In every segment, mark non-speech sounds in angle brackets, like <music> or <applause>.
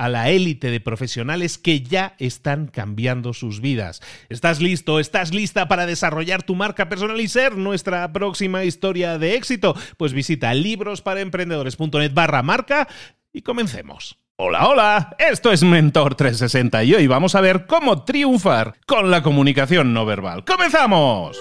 a la élite de profesionales que ya están cambiando sus vidas. ¿Estás listo? ¿Estás lista para desarrollar tu marca personal y ser nuestra próxima historia de éxito? Pues visita librosparaemprendedores.net barra marca y comencemos. Hola, hola, esto es Mentor 360 y hoy vamos a ver cómo triunfar con la comunicación no verbal. ¡Comenzamos!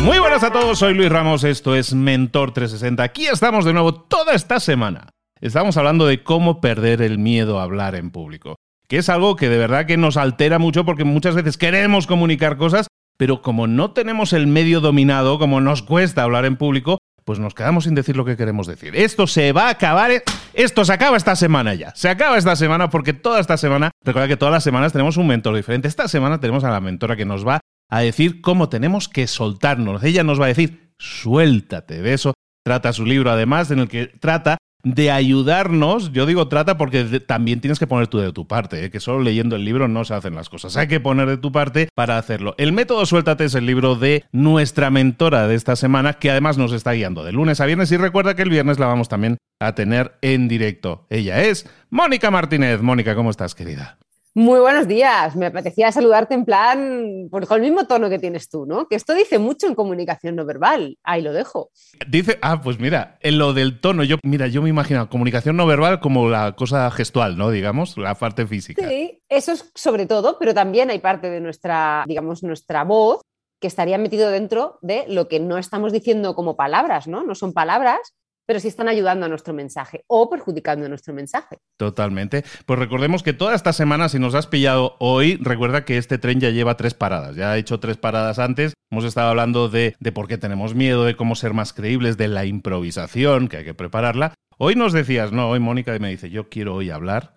Muy buenas a todos, soy Luis Ramos, esto es Mentor 360. Aquí estamos de nuevo toda esta semana Estamos hablando de cómo perder el miedo a hablar en público, que es algo que de verdad que nos altera mucho porque muchas veces queremos comunicar cosas, pero como no tenemos el medio dominado, como nos cuesta hablar en público, pues nos quedamos sin decir lo que queremos decir. Esto se va a acabar, esto se acaba esta semana ya. Se acaba esta semana porque toda esta semana, recuerda que todas las semanas tenemos un mentor diferente. Esta semana tenemos a la mentora que nos va a decir cómo tenemos que soltarnos. Ella nos va a decir, suéltate. De eso trata su libro, además, en el que trata de ayudarnos. Yo digo trata porque también tienes que poner tú de tu parte, ¿eh? que solo leyendo el libro no se hacen las cosas. Hay que poner de tu parte para hacerlo. El método Suéltate es el libro de nuestra mentora de esta semana, que además nos está guiando de lunes a viernes. Y recuerda que el viernes la vamos también a tener en directo. Ella es Mónica Martínez. Mónica, ¿cómo estás, querida? Muy buenos días. Me apetecía saludarte en plan, por el mismo tono que tienes tú, ¿no? Que esto dice mucho en comunicación no verbal. Ahí lo dejo. Dice, ah, pues mira, en lo del tono, yo, mira, yo me imagino comunicación no verbal como la cosa gestual, ¿no? Digamos, la parte física. Sí, eso es sobre todo, pero también hay parte de nuestra, digamos, nuestra voz que estaría metido dentro de lo que no estamos diciendo como palabras, ¿no? No son palabras, pero sí están ayudando a nuestro mensaje o perjudicando a nuestro mensaje. Totalmente. Pues recordemos que toda esta semana, si nos has pillado hoy, recuerda que este tren ya lleva tres paradas. Ya ha hecho tres paradas antes. Hemos estado hablando de, de por qué tenemos miedo, de cómo ser más creíbles, de la improvisación, que hay que prepararla. Hoy nos decías, no, hoy Mónica me dice, yo quiero hoy hablar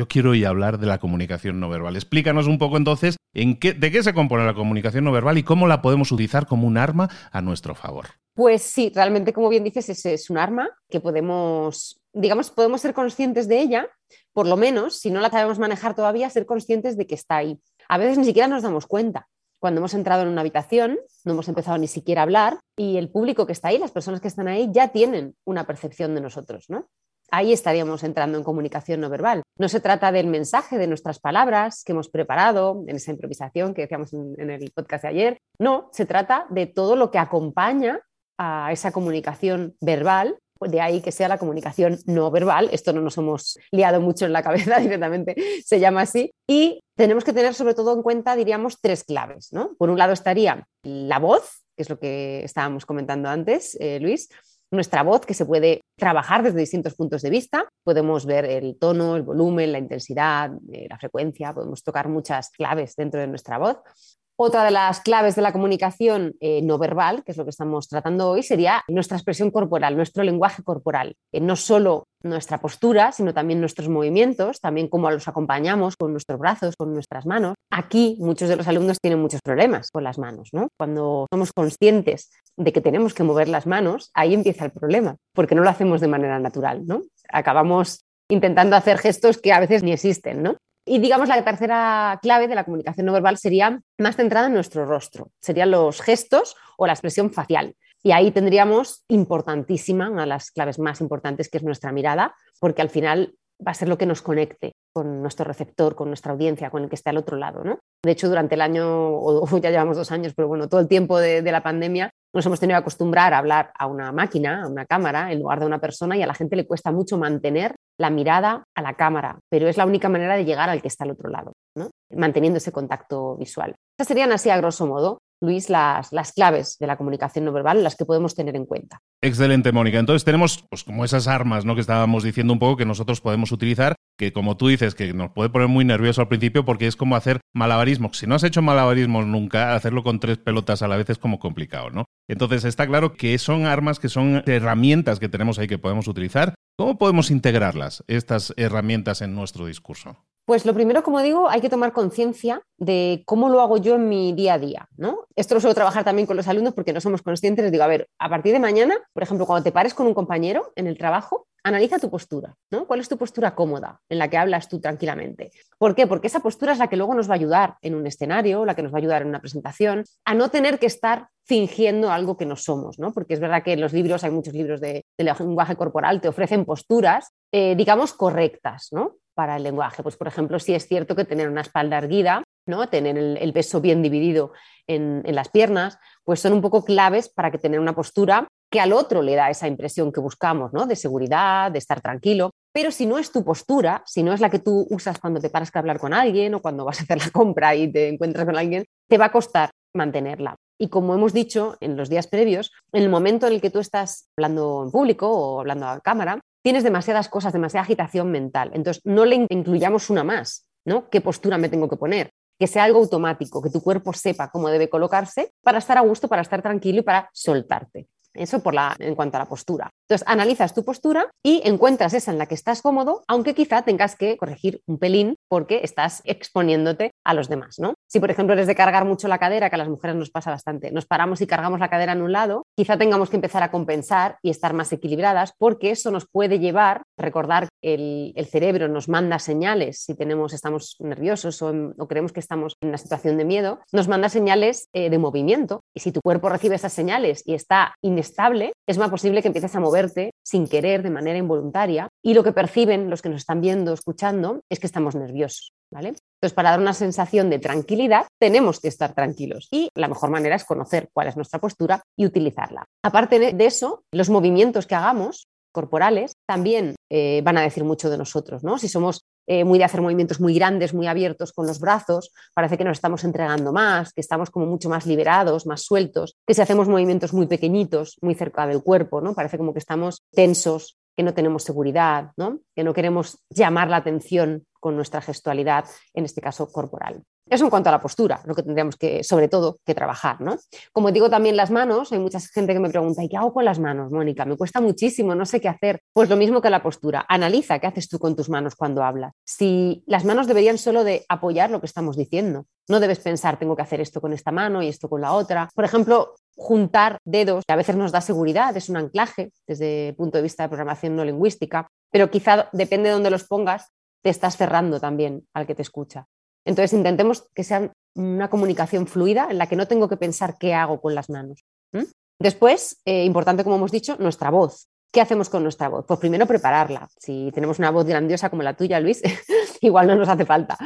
yo quiero hoy hablar de la comunicación no verbal. Explícanos un poco entonces de qué se compone la comunicación no verbal y cómo la podemos utilizar como un arma a nuestro favor. Pues sí, realmente, como bien dices, es, es un arma que podemos, digamos, podemos ser conscientes de ella, por lo menos, si no la sabemos manejar todavía, ser conscientes de que está ahí. A veces ni siquiera nos damos cuenta. Cuando hemos entrado en una habitación, no hemos empezado ni siquiera a hablar y el público que está ahí, las personas que están ahí, ya tienen una percepción de nosotros, ¿no? Ahí estaríamos entrando en comunicación no verbal. No se trata del mensaje de nuestras palabras que hemos preparado en esa improvisación que decíamos en, el podcast de ayer. No, se trata de todo lo que acompaña a esa comunicación verbal de ahí que sea la comunicación no verbal. Esto no nos hemos liado mucho en la cabeza <laughs> directamente, se llama así. Y tenemos que tener sobre todo en cuenta, diríamos, tres claves. ¿no? Por un lado estaría la voz, que es lo que estábamos comentando antes, eh, Luis nuestra voz que se puede trabajar desde distintos puntos de vista. Podemos ver el tono, el volumen, la intensidad, eh, la frecuencia, podemos tocar muchas claves dentro de nuestra voz. Otra de las claves de la comunicación eh, no verbal, que es lo que estamos tratando hoy, sería nuestra expresión corporal, nuestro lenguaje corporal. No solo nuestra postura, sino también nuestros movimientos, también cómo los acompañamos con nuestros brazos, con nuestras manos. Aquí muchos de los alumnos tienen muchos problemas con las manos, ¿no? Cuando somos conscientes de que tenemos que mover las manos, ahí empieza el problema, porque no lo hacemos de manera natural, ¿no? Acabamos intentando hacer gestos que a veces ni existen, ¿no? Y digamos la tercera clave de la comunicación no verbal sería más centrada en nuestro rostro, serían los gestos o la expresión facial. Y ahí tendríamos importantísima, una de las claves más importantes, que es nuestra mirada, porque al final va a ser lo que nos conecte con nuestro receptor, con nuestra audiencia, con el que está al otro lado. ¿no? De hecho, durante el año, o <laughs> ya llevamos dos años, pero bueno, todo el tiempo de, de la pandemia, nos hemos tenido que acostumbrar a hablar a una máquina, a una cámara, en lugar de una persona, y a la gente le cuesta mucho mantener la mirada a la cámara, pero es la única manera de llegar al que está al otro lado, ¿no? manteniendo ese contacto visual. Estas serían así, a grosso modo, Luis, las, las, claves de la comunicación no verbal, las que podemos tener en cuenta. Excelente, Mónica. Entonces tenemos pues, como esas armas ¿no? que estábamos diciendo un poco que nosotros podemos utilizar, que como tú dices, que nos puede poner muy nervioso al principio porque es como hacer malabarismo. Si no has hecho malabarismos nunca, hacerlo con tres pelotas a la vez es como complicado, ¿no? Entonces está claro que son armas, que son herramientas que tenemos ahí que podemos utilizar. ¿Cómo podemos integrarlas, estas herramientas, en nuestro discurso? Pues lo primero, como digo, hay que tomar conciencia de cómo lo hago yo en mi día a día, ¿no? Esto lo suelo trabajar también con los alumnos porque no somos conscientes. Les digo, a ver, a partir de mañana, por ejemplo, cuando te pares con un compañero en el trabajo, analiza tu postura, ¿no? ¿Cuál es tu postura cómoda en la que hablas tú tranquilamente? ¿Por qué? Porque esa postura es la que luego nos va a ayudar en un escenario, la que nos va a ayudar en una presentación, a no tener que estar fingiendo algo que no somos, ¿no? Porque es verdad que en los libros, hay muchos libros de, lenguaje corporal, te ofrecen posturas, eh, digamos, correctas, ¿no? Para el lenguaje. Pues, por ejemplo, si es cierto que tener una espalda erguida, ¿no? tener el, peso bien dividido en, las piernas, pues son un poco claves para que tener una postura que al otro le da esa impresión que buscamos, ¿no? de seguridad, de estar tranquilo. Pero si no es tu postura, si no es la que tú usas cuando te paras a hablar con alguien o cuando vas a hacer la compra y te encuentras con alguien, te va a costar mantenerla. Y como hemos dicho en los días previos, en el momento en el que tú estás hablando en público o hablando a cámara, tienes demasiadas cosas, demasiada agitación mental. Entonces, no le incluyamos una más, ¿no? ¿Qué postura me tengo que poner? Que sea algo automático, que tu cuerpo sepa cómo debe colocarse para estar a gusto, para estar tranquilo y para soltarte. Eso por la, en cuanto a la postura. Entonces, analizas tu postura y encuentras esa en la que estás cómodo, aunque quizá tengas que corregir un pelín porque estás exponiéndote a los demás, ¿no? Si, por ejemplo, eres de cargar mucho la cadera, que a las mujeres nos pasa bastante, nos paramos y cargamos la cadera en un lado, quizá tengamos que empezar a compensar y estar más equilibradas porque eso nos puede llevar, recordar el, el cerebro nos manda señales si tenemos, estamos nerviosos o, creemos que estamos en una situación de miedo, nos manda señales eh, de movimiento y si tu cuerpo recibe esas señales y está inestable, es más posible que empieces a moverte sin querer, de manera involuntaria, y lo que perciben los que nos están viendo, escuchando, es que estamos nerviosos. Entonces, para dar una sensación de tranquilidad, tenemos que estar tranquilos y la mejor manera es conocer cuál es nuestra postura y utilizarla. Aparte de eso, los movimientos que hagamos corporales también eh, van a decir mucho de nosotros, ¿no? Si somos eh, muy de hacer movimientos muy grandes, muy abiertos con los brazos, parece que nos estamos entregando más, que estamos como mucho más liberados, más sueltos, que si hacemos movimientos muy pequeñitos, muy cerca del cuerpo, ¿no? Parece como que estamos tensos, que no tenemos seguridad, ¿no? que no queremos llamar la atención con nuestra gestualidad, en este caso corporal. Eso en cuanto a la postura, lo que tendríamos que, sobre todo, que trabajar. ¿no? Como digo también las manos, hay mucha gente que me pregunta, ¿y qué hago con las manos, Mónica? Me cuesta muchísimo, no sé qué hacer. Pues lo mismo que la postura. Analiza qué haces tú con tus manos cuando hablas. Si las manos deberían solo de apoyar lo que estamos diciendo. No debes pensar, tengo que hacer esto con esta mano y esto con la otra. Por ejemplo, juntar dedos, que a veces nos da seguridad, es un anclaje desde el punto de vista de programación no lingüística, pero quizá depende de dónde los pongas, te estás cerrando también al que te escucha. Entonces intentemos que sea una comunicación fluida en la que no tengo que pensar qué hago con las manos. Después, eh, importante como hemos dicho, nuestra voz. ¿Qué hacemos con nuestra voz? Pues primero prepararla. Si tenemos una voz grandiosa como la tuya, Luis, <laughs> igual no nos hace falta.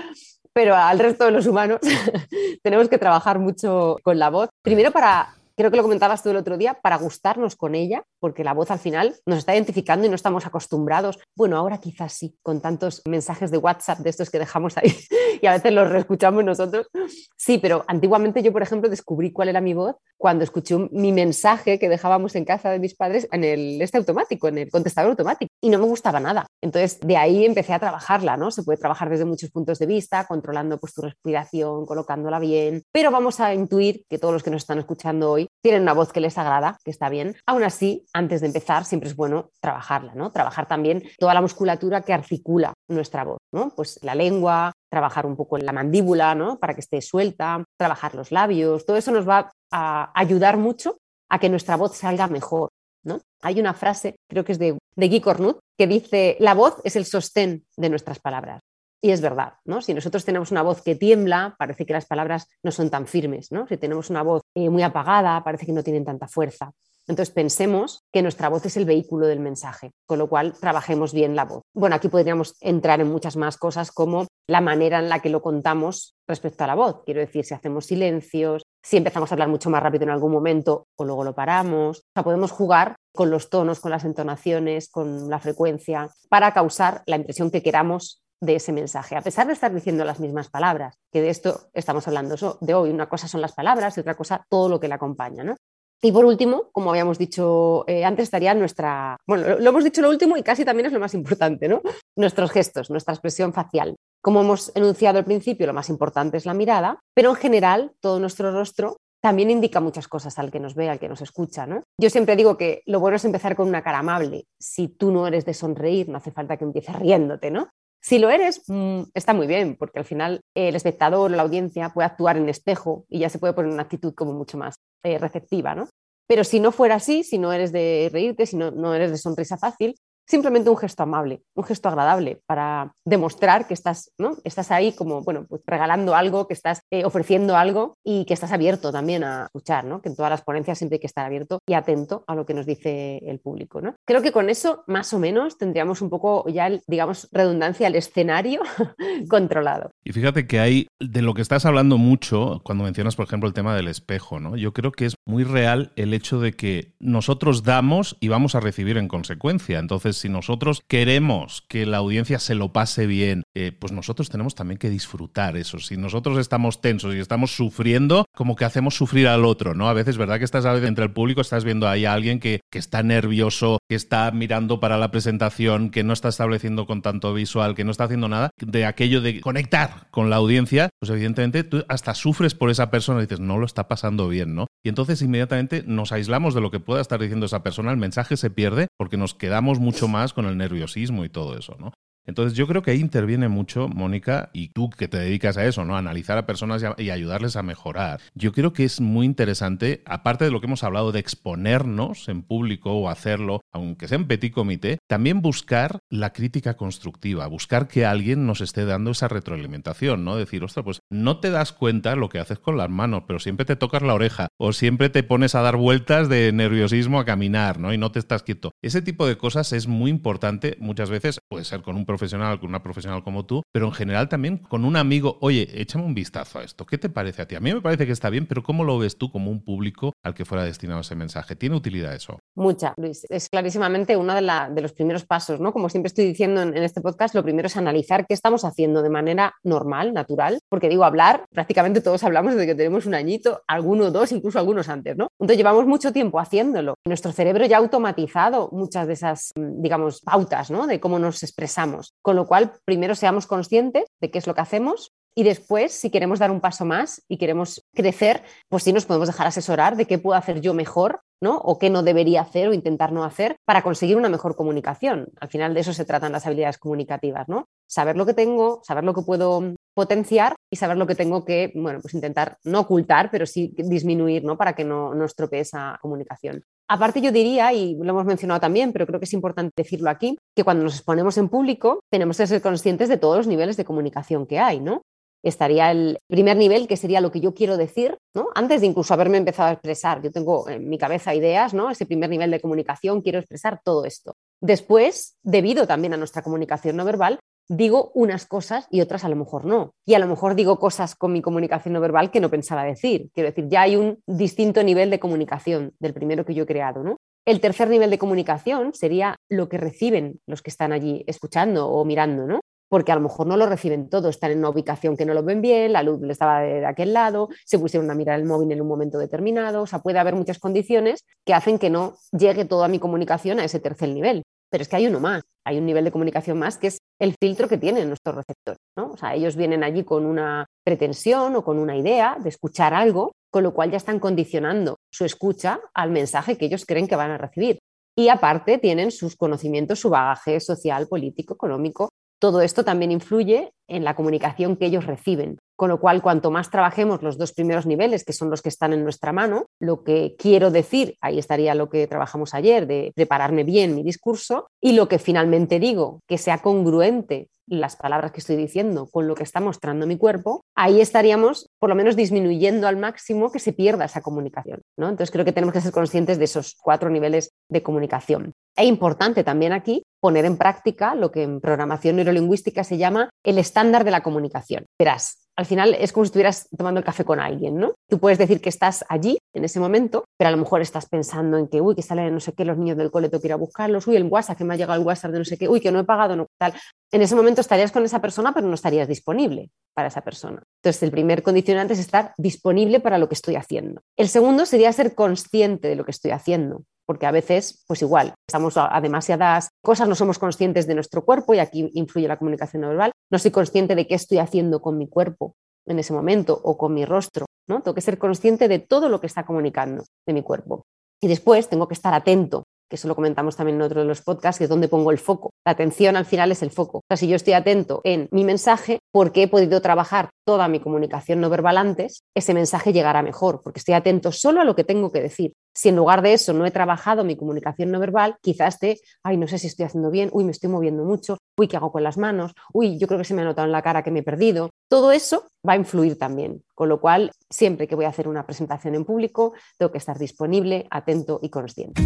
Pero al resto de los humanos <laughs> tenemos que trabajar mucho con la voz. Primero para creo que lo comentabas tú el otro día, para gustarnos con ella, porque la voz al final nos está identificando y no estamos acostumbrados. Bueno, ahora quizás sí, con tantos mensajes de WhatsApp de estos que dejamos ahí <laughs> y a veces los reescuchamos nosotros. Sí, pero antiguamente yo, por ejemplo, descubrí cuál era mi voz cuando escuché mi mensaje que dejábamos en casa de mis padres en el este automático, en el contestador automático, y no me gustaba nada. Entonces, de ahí empecé a trabajarla, ¿no? Se puede trabajar desde muchos puntos de vista, controlando pues, tu respiración, colocándola bien, pero vamos a intuir que todos los que nos están escuchando hoy tienen una voz que les agrada, que está bien. Aún así, antes de empezar, siempre es bueno trabajarla, ¿no? Trabajar también toda la musculatura que articula nuestra voz, ¿no? Pues la lengua, trabajar un poco en la mandíbula, ¿no? Para que esté suelta, trabajar los labios, todo eso nos va a ayudar mucho a que nuestra voz salga mejor, ¿no? Hay una frase, creo que es de, de Guy Cornut, que dice, la voz es el sostén de nuestras palabras. Y es verdad, ¿no? Si nosotros tenemos una voz que tiembla, parece que las palabras no son tan firmes, ¿no? Si tenemos una voz eh, muy apagada, parece que no tienen tanta fuerza. Entonces pensemos que nuestra voz es el vehículo del mensaje, con lo cual trabajemos bien la voz. Bueno, aquí podríamos entrar en muchas más cosas como la manera en la que lo contamos respecto a la voz. Quiero decir, si hacemos silencios, si empezamos a hablar mucho más rápido en algún momento o luego lo paramos. O sea, podemos jugar con los tonos, con las entonaciones, con la frecuencia, para causar la impresión que queramos de ese mensaje, a pesar de estar diciendo las mismas palabras, que de esto estamos hablando de hoy. Una cosa son las palabras y otra cosa todo lo que le acompaña. ¿no? Y por último, como habíamos dicho eh, antes, estaría nuestra, bueno, lo, hemos dicho lo último y casi también es lo más importante, ¿no? <laughs> Nuestros gestos, nuestra expresión facial. Como hemos enunciado al principio, lo más importante es la mirada, pero en general todo nuestro rostro también indica muchas cosas al que nos ve, al que nos escucha. ¿no? Yo siempre digo que lo bueno es empezar con una cara amable. Si tú no eres de sonreír, no hace falta que empieces riéndote, ¿no? Si lo eres, mm, está muy bien, porque al final el espectador la audiencia puede actuar en espejo y ya se puede poner una actitud como mucho más eh, receptiva, ¿no? Pero si no fuera así, si no eres de reírte, si no, no eres de sonrisa fácil, simplemente un gesto amable, un gesto agradable para demostrar que estás, ¿no? estás ahí como, bueno, pues regalando algo, que estás eh, ofreciendo algo y que estás abierto también a escuchar, ¿no? Que en todas las ponencias siempre hay que estar abierto y atento a lo que nos dice el público, ¿no? Creo que con eso, más o menos, tendríamos un poco ya, digamos, redundancia, el escenario <laughs> controlado. Y fíjate que hay, de lo que estás hablando mucho, cuando mencionas, por ejemplo, el tema del espejo, ¿no? Yo creo que es muy real el hecho de que nosotros damos y vamos a recibir en consecuencia. Entonces, si nosotros queremos que la audiencia se lo pase bien, eh, pues nosotros tenemos también que disfrutar eso. Si nosotros estamos tensos y estamos sufriendo, como que hacemos sufrir al otro, ¿no? A veces, ¿verdad? Que estás entre el público, estás viendo ahí a alguien que, que está nervioso, que está mirando para la presentación, que no está estableciendo con tanto visual, que no está haciendo nada, de aquello de conectar con la audiencia, pues evidentemente tú hasta sufres por esa persona y dices, no lo está pasando bien, ¿no? Y entonces inmediatamente nos aislamos de lo que pueda estar diciendo esa persona, el mensaje se pierde porque nos quedamos mucho más con el nerviosismo y todo eso, ¿no? Entonces yo creo que ahí interviene mucho, Mónica, y tú que te dedicas a eso, ¿no? Analizar a personas y, ayudarles a mejorar. Yo creo que es muy interesante, aparte de lo que hemos hablado de exponernos en público o hacerlo, aunque sea en petit comité, también buscar la crítica constructiva, buscar que alguien nos esté dando esa retroalimentación, ¿no? Decir, ostras, pues no te das cuenta lo que haces con las manos, pero siempre te tocas la oreja o siempre te pones a dar vueltas de nerviosismo a caminar, ¿no? Y no te estás quieto. Ese tipo de cosas es muy importante, muchas veces puede ser con un profesional, con una profesional como tú, pero en general también con un amigo, oye, échame un vistazo a esto, ¿qué te parece a ti? A mí me parece que está bien, pero ¿cómo lo ves tú como un público al que fuera destinado ese mensaje? ¿Tiene utilidad eso? Mucha, Luis. Es clarísimamente uno de, los primeros pasos, ¿no? Como siempre estoy diciendo en, este podcast, lo primero es analizar qué estamos haciendo de manera normal, natural, porque digo, hablar, prácticamente todos hablamos desde que tenemos un añito, alguno, dos, incluso algunos antes, ¿no? Entonces llevamos mucho tiempo haciéndolo. Nuestro cerebro ya ha automatizado muchas de esas, digamos, pautas, ¿no? De cómo nos expresamos. Con lo cual, primero seamos conscientes de qué es lo que hacemos y después, si queremos dar un paso más y queremos crecer, pues sí nos podemos dejar asesorar de qué puedo hacer yo mejor, ¿no? O qué no debería hacer o intentar no hacer para conseguir una mejor comunicación. Al final de eso se tratan las habilidades comunicativas, ¿no? Saber lo que tengo, saber lo que puedo potenciar y saber lo que tengo que, bueno, pues intentar no ocultar, pero sí disminuir, ¿no? Para que no, no estropee esa comunicación. Aparte yo diría, y lo hemos mencionado también, pero creo que es importante decirlo aquí, que cuando nos exponemos en público tenemos que ser conscientes de todos los niveles de comunicación que hay, ¿no? Estaría el primer nivel, que sería lo que yo quiero decir, ¿no? Antes de incluso haberme empezado a expresar, yo tengo en mi cabeza ideas, ¿no? Ese primer nivel de comunicación, quiero expresar todo esto. Después, debido también a nuestra comunicación no verbal, digo unas cosas y otras a lo mejor no. Y a lo mejor digo cosas con mi comunicación no verbal que no pensaba decir. Quiero decir, ya hay un distinto nivel de comunicación del primero que yo he creado, ¿no? El tercer nivel de comunicación sería lo que reciben los que están allí escuchando o mirando, ¿no? Porque a lo mejor no lo reciben todo, están en una ubicación que no lo ven bien, la luz estaba de aquel lado, se pusieron a mirar el móvil en un momento determinado, o sea, puede haber muchas condiciones que hacen que no llegue toda mi comunicación a ese tercer nivel. Pero es que hay uno más, hay un nivel de comunicación más que es el filtro que tienen nuestros receptores. O sea, ellos vienen allí con una pretensión o con una idea de escuchar algo, con lo cual ya están condicionando su escucha al mensaje que ellos creen que van a recibir. Y aparte tienen sus conocimientos, su bagaje social, político, económico. Todo esto también influye en la comunicación que ellos reciben. Con lo cual, cuanto más trabajemos los dos primeros niveles, que son los que están en nuestra mano, lo que quiero decir, ahí estaría lo que trabajamos ayer, de prepararme bien mi discurso, y lo que finalmente digo, que sea congruente las palabras que estoy diciendo con lo que está mostrando mi cuerpo, ahí estaríamos por lo menos disminuyendo al máximo que se pierda esa comunicación. ¿no? Entonces creo que tenemos que ser conscientes de esos cuatro niveles de comunicación. Es importante también aquí poner en práctica lo que en programación neurolingüística se llama el estándar de la comunicación. Verás, al final es como si estuvieras tomando el café con alguien, ¿no? Tú puedes decir que estás allí en ese momento, pero a lo mejor estás pensando en que, uy, que salen no sé qué, los niños del cole, tengo que ir a buscarlos, uy, el WhatsApp, que me ha llegado el WhatsApp de no sé qué, uy, que no he pagado, no tal. En ese momento estarías con esa persona, pero no estarías disponible para esa persona. Entonces, el primer condicionante es estar disponible para lo que estoy haciendo. El segundo sería ser consciente de lo que estoy haciendo porque a veces, pues igual, estamos a, demasiadas cosas, no somos conscientes de nuestro cuerpo y aquí influye la comunicación no verbal, no soy consciente de qué estoy haciendo con mi cuerpo en ese momento o con mi rostro, Tengo que ser consciente de todo lo que está comunicando de mi cuerpo. Y después tengo que estar atento que eso lo comentamos también en otro de los podcasts, que es donde pongo el foco. La atención al final es el foco. O sea, si yo estoy atento en mi mensaje, porque he podido trabajar toda mi comunicación no verbal antes, ese mensaje llegará mejor, porque estoy atento solo a lo que tengo que decir. Si en lugar de eso no he trabajado mi comunicación no verbal, quizás esté, ay, no sé si estoy haciendo bien, uy, me estoy moviendo mucho, uy, ¿qué hago con las manos? Uy, yo creo que se me ha notado en la cara que me he perdido. Todo eso va a influir también, con lo cual, siempre que voy a hacer una presentación en público, tengo que estar disponible, atento y consciente.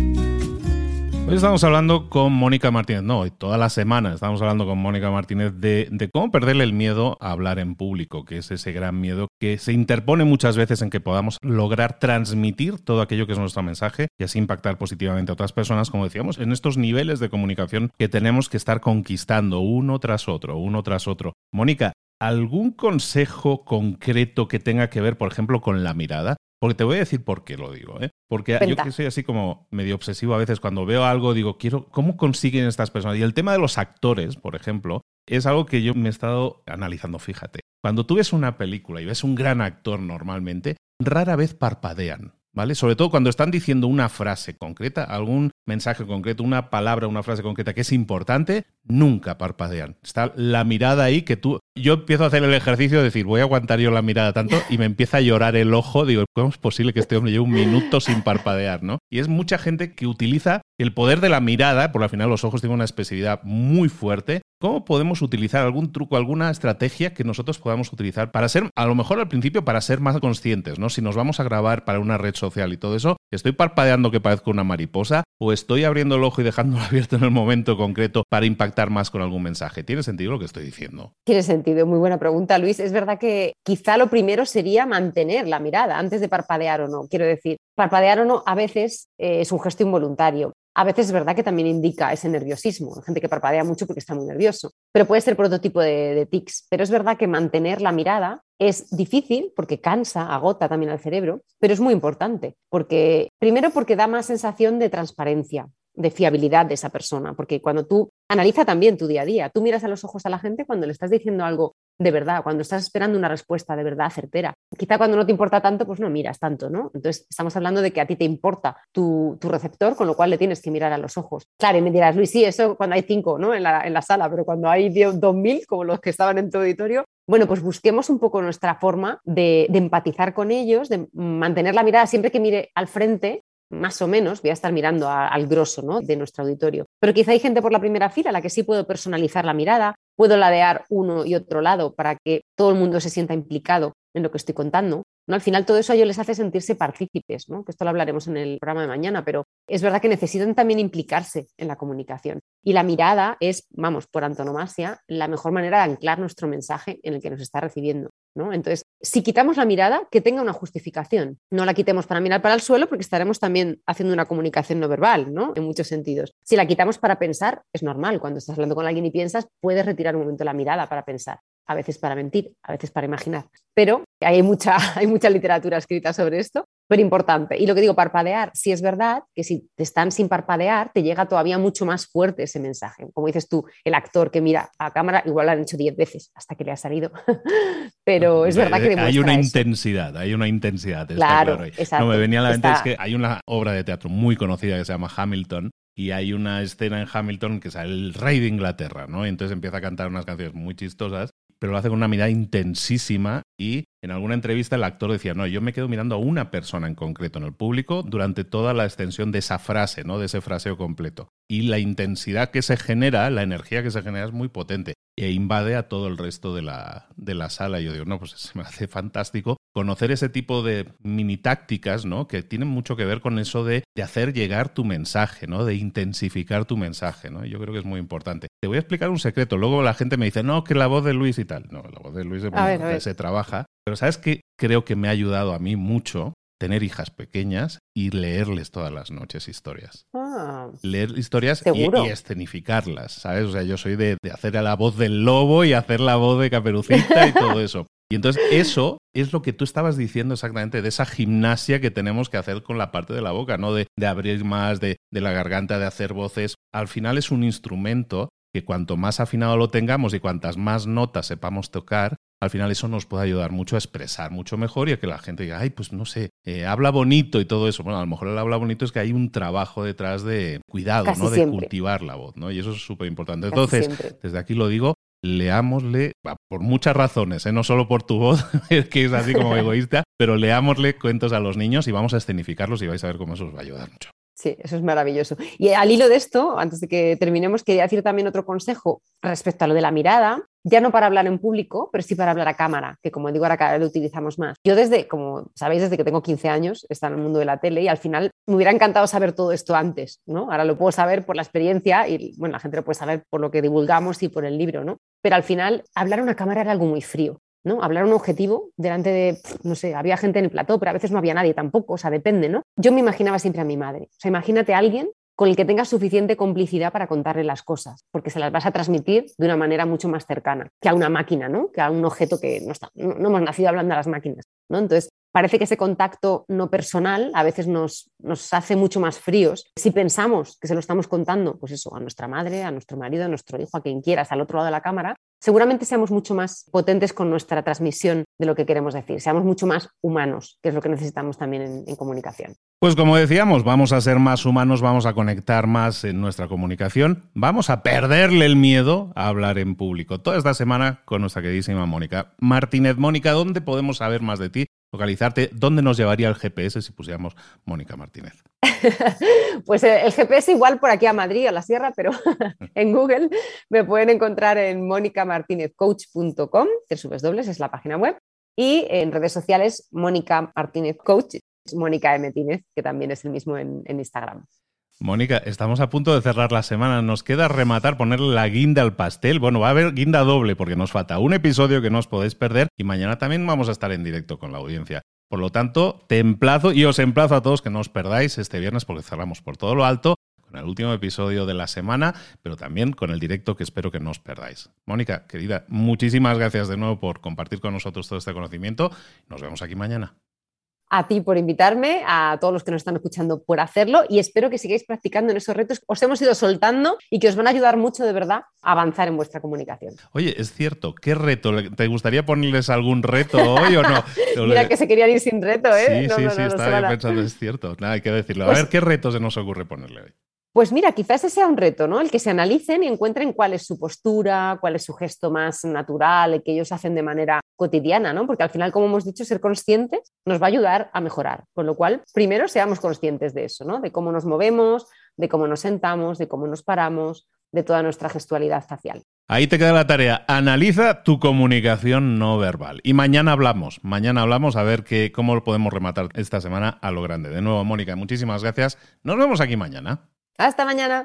Hoy estamos hablando con Mónica Martínez, no, hoy toda la semana estamos hablando con Mónica Martínez de, cómo perderle el miedo a hablar en público, que es ese gran miedo que se interpone muchas veces en que podamos lograr transmitir todo aquello que es nuestro mensaje y así impactar positivamente a otras personas, como decíamos, en estos niveles de comunicación que tenemos que estar conquistando uno tras otro, uno tras otro. Mónica, ¿algún consejo concreto que tenga que ver, por ejemplo, con la mirada? Porque te voy a decir por qué lo digo, ¿eh? Porque yo que soy así como medio obsesivo a veces, cuando veo algo digo, quiero, ¿cómo consiguen estas personas? Y el tema de los actores, por ejemplo, es algo que yo me he estado analizando, fíjate. Cuando tú ves una película y ves un gran actor normalmente, rara vez parpadean. ¿Vale? Sobre todo cuando están diciendo una frase concreta, algún mensaje concreto, una palabra, una frase concreta que es importante, nunca parpadean. Está la mirada ahí que tú... Yo empiezo a hacer el ejercicio de decir, voy a aguantar yo la mirada tanto y me empieza a llorar el ojo. Digo, ¿cómo es posible que este hombre lleve un minuto sin parpadear? ¿no? Y es mucha gente que utiliza el poder de la mirada, por al final los ojos tienen una expresividad muy fuerte. ¿Cómo podemos utilizar algún truco, alguna estrategia que nosotros podamos utilizar para ser, a lo mejor al principio, para ser más conscientes, ¿no? Si nos vamos a grabar para una red social y todo eso, ¿estoy parpadeando que parezco una mariposa? ¿O estoy abriendo el ojo y dejándolo <laughs> abierto en el momento concreto para impactar más con algún mensaje? ¿Tiene sentido lo que estoy diciendo? Tiene sentido, muy buena pregunta, Luis. Es verdad que quizá lo primero sería mantener la mirada antes de parpadear o no. Quiero decir, parpadear o no a veces eh, es un gesto involuntario. A veces es verdad que también indica ese nerviosismo, gente que parpadea mucho porque está muy nervioso, pero puede ser por otro tipo de, de tics. Pero es verdad que mantener la mirada es difícil porque cansa, agota también al cerebro, pero es muy importante, porque primero porque da más sensación de transparencia, de fiabilidad de esa persona, porque cuando tú analiza también tu día a día, tú miras a los ojos a la gente cuando le estás diciendo algo de verdad, cuando estás esperando una respuesta de verdad certera. Quizá cuando no te importa tanto, pues no miras tanto, ¿no? Entonces estamos hablando de que a ti te importa tu, receptor, con lo cual le tienes que mirar a los ojos. Claro, y me dirás, Luis, sí, eso cuando hay cinco, ¿no? En la, en la sala, pero cuando hay dos mil, como los que estaban en tu auditorio, bueno, pues busquemos un poco nuestra forma de, de, empatizar con ellos, de mantener la mirada siempre que mire al frente, más o menos, voy a estar mirando al grosso ¿no? de nuestro auditorio. Pero quizá hay gente por la primera fila a la que sí puedo personalizar la mirada, puedo ladear uno y otro lado para que todo el mundo se sienta implicado en lo que estoy contando. ¿no? Al final todo eso a ellos les hace sentirse partícipes, ¿no? esto lo hablaremos en el programa de mañana, pero es verdad que necesitan también implicarse en la comunicación. Y la mirada es, vamos, por antonomasia, la mejor manera de anclar nuestro mensaje en el que nos está recibiendo. ¿no? Entonces, si quitamos la mirada, que tenga una justificación. No la quitemos para mirar para el suelo porque estaremos también haciendo una comunicación no verbal, ¿no? En muchos sentidos. Si la quitamos para pensar, es normal. Cuando estás hablando con alguien y piensas, puedes retirar un momento la mirada para pensar a veces para mentir, a veces para imaginar. Pero hay mucha, <laughs> hay mucha literatura escrita sobre esto, pero importante. Y lo que digo, parpadear, si es verdad que si te están sin parpadear, te llega todavía mucho más fuerte ese mensaje. Como dices tú, el actor que mira a cámara, igual lo han hecho diez veces hasta que le ha salido. <laughs> pero es verdad que Hay una intensidad, hay una intensidad. Claro, exacto. No, me venía a la mente es que hay una obra de teatro muy conocida que se llama Hamilton, y hay una escena en Hamilton que es el rey de Inglaterra, ¿no? Y entonces empieza a cantar unas canciones muy chistosas pero lo hace con una mirada intensísima y en alguna entrevista el actor decía, no, yo me quedo mirando a una persona en concreto en el público durante toda la extensión de esa frase, ¿no? De ese fraseo completo. Y la intensidad que se genera, la energía que se genera es muy potente e invade a todo el resto de la, de la sala. Y yo digo, no, pues <laughs> se me hace fantástico conocer ese tipo de mini tácticas, ¿no? Que tienen mucho que ver con eso de, de, hacer llegar tu mensaje, ¿no? De intensificar tu mensaje, ¿no? Yo creo que es muy importante. Te voy a explicar un secreto. Luego la gente me dice, no, que la voz de Luis y tal. No, la voz de Luis se trabaja. Pero ¿sabes qué? Creo que me ha ayudado a mí mucho tener hijas pequeñas y leerles todas las noches historias. Ah, Leer historias y, escenificarlas, ¿sabes? O sea, yo soy de, de, hacer la voz del lobo y hacer la voz de Caperucita y todo eso. Y entonces eso es lo que tú estabas diciendo exactamente, de esa gimnasia que tenemos que hacer con la parte de la boca, ¿no? De, de abrir más, de, de la garganta, de hacer voces. Al final es un instrumento que cuanto más afinado lo tengamos y cuantas más notas sepamos tocar, al final eso nos puede ayudar mucho a expresar mucho mejor y a que la gente diga, ay, pues no sé, eh, habla bonito y todo eso. Bueno, a lo mejor el habla bonito es que hay un trabajo detrás de cuidado, ¿no? De cultivar la voz, ¿no? Y eso es súper importante. Entonces, desde aquí lo digo, leámosle, por muchas razones, ¿eh? no solo por tu voz, <laughs> que es así como <laughs> egoísta, pero leámosle cuentos a los niños y vamos a escenificarlos y vais a ver cómo eso os va a ayudar mucho. Sí, eso es maravilloso. Y al hilo de esto, antes de que terminemos, quería decir también otro consejo respecto a lo de la mirada, ya no para hablar en público, pero sí para hablar a cámara, que como digo, ahora cada vez lo utilizamos más. Yo desde, como sabéis, desde que tengo 15 años, está en el mundo de la tele y al final me hubiera encantado saber todo esto antes, ¿no? Ahora lo puedo saber por la experiencia y, bueno, la gente lo puede saber por lo que divulgamos y por el libro, ¿no? Pero al final, hablar a una cámara era algo muy frío. ¿No? Hablar un objetivo delante de, no sé, había gente en el plató, pero a veces no había nadie tampoco, o sea, depende, ¿no? Yo me imaginaba siempre a mi madre. O sea, imagínate a alguien con el que tengas suficiente complicidad para contarle las cosas, porque se las vas a transmitir de una manera mucho más cercana que a una máquina, ¿no? Que a un objeto que no, está, no, hemos nacido hablando a las máquinas, ¿no? Entonces, parece que ese contacto no personal a veces nos, nos hace mucho más fríos. Si pensamos que se lo estamos contando, pues eso, a nuestra madre, a nuestro marido, a nuestro hijo, a quien quieras, al otro lado de la cámara, seguramente seamos mucho más potentes con nuestra transmisión de lo que queremos decir, seamos mucho más humanos, que es lo que necesitamos también en, comunicación. Pues como decíamos, vamos a ser más humanos, vamos a conectar más en nuestra comunicación, vamos a perderle el miedo a hablar en público. Toda esta semana con nuestra queridísima Mónica Martínez. Mónica, ¿dónde podemos saber más de ti? Localizarte, ¿dónde nos llevaría el GPS si pusiéramos Mónica Martínez? <laughs> pues eh, el GPS igual por aquí a Madrid, a la sierra, pero <laughs> en Google me pueden encontrar en monicamartinezcoach.com, tres dobles, es la página web, y en redes sociales Mónica Martínez Coach, Mónica M. Martínez, que también es el mismo en Instagram. Mónica, estamos a punto de cerrar la semana. Nos queda rematar, ponerle la guinda al pastel. Bueno, va a haber guinda doble porque nos falta un episodio que no os podéis perder y mañana también vamos a estar en directo con la audiencia. Por lo tanto, te emplazo y os emplazo a todos que no os perdáis este viernes porque cerramos por todo lo alto con el último episodio de la semana, pero también con el directo que espero que no os perdáis. Mónica, querida, muchísimas gracias de nuevo por compartir con nosotros todo este conocimiento. Nos vemos aquí mañana a ti por invitarme, a todos los que nos están escuchando por hacerlo y espero que sigáis practicando en esos retos. Os hemos ido soltando y que os van a ayudar mucho de verdad a avanzar en vuestra comunicación. Oye, es cierto, ¿qué reto? ¿Te gustaría ponerles algún reto hoy o no? <laughs> Mira que se querían ir sin reto, ¿eh? Sí, sí, sí, estaba pensando, es cierto. Nada, hay que decirlo. A pues ver, ¿qué reto se nos ocurre ponerle hoy? Pues mira, quizás ese sea un reto, ¿no? El que se analicen y encuentren cuál es su postura, cuál es su gesto más natural, el que ellos hacen de manera cotidiana, ¿no? Porque al final, como hemos dicho, ser conscientes nos va a ayudar a mejorar. Con lo cual, primero seamos conscientes de eso, ¿no? De cómo nos movemos, de cómo nos sentamos, de cómo nos paramos, de toda nuestra gestualidad facial. Ahí te queda la tarea. Analiza tu comunicación no verbal. Y mañana hablamos. Mañana hablamos a ver qué, cómo lo podemos rematar esta semana a lo grande. De nuevo, Mónica, muchísimas gracias. Nos vemos aquí mañana. Hasta mañana.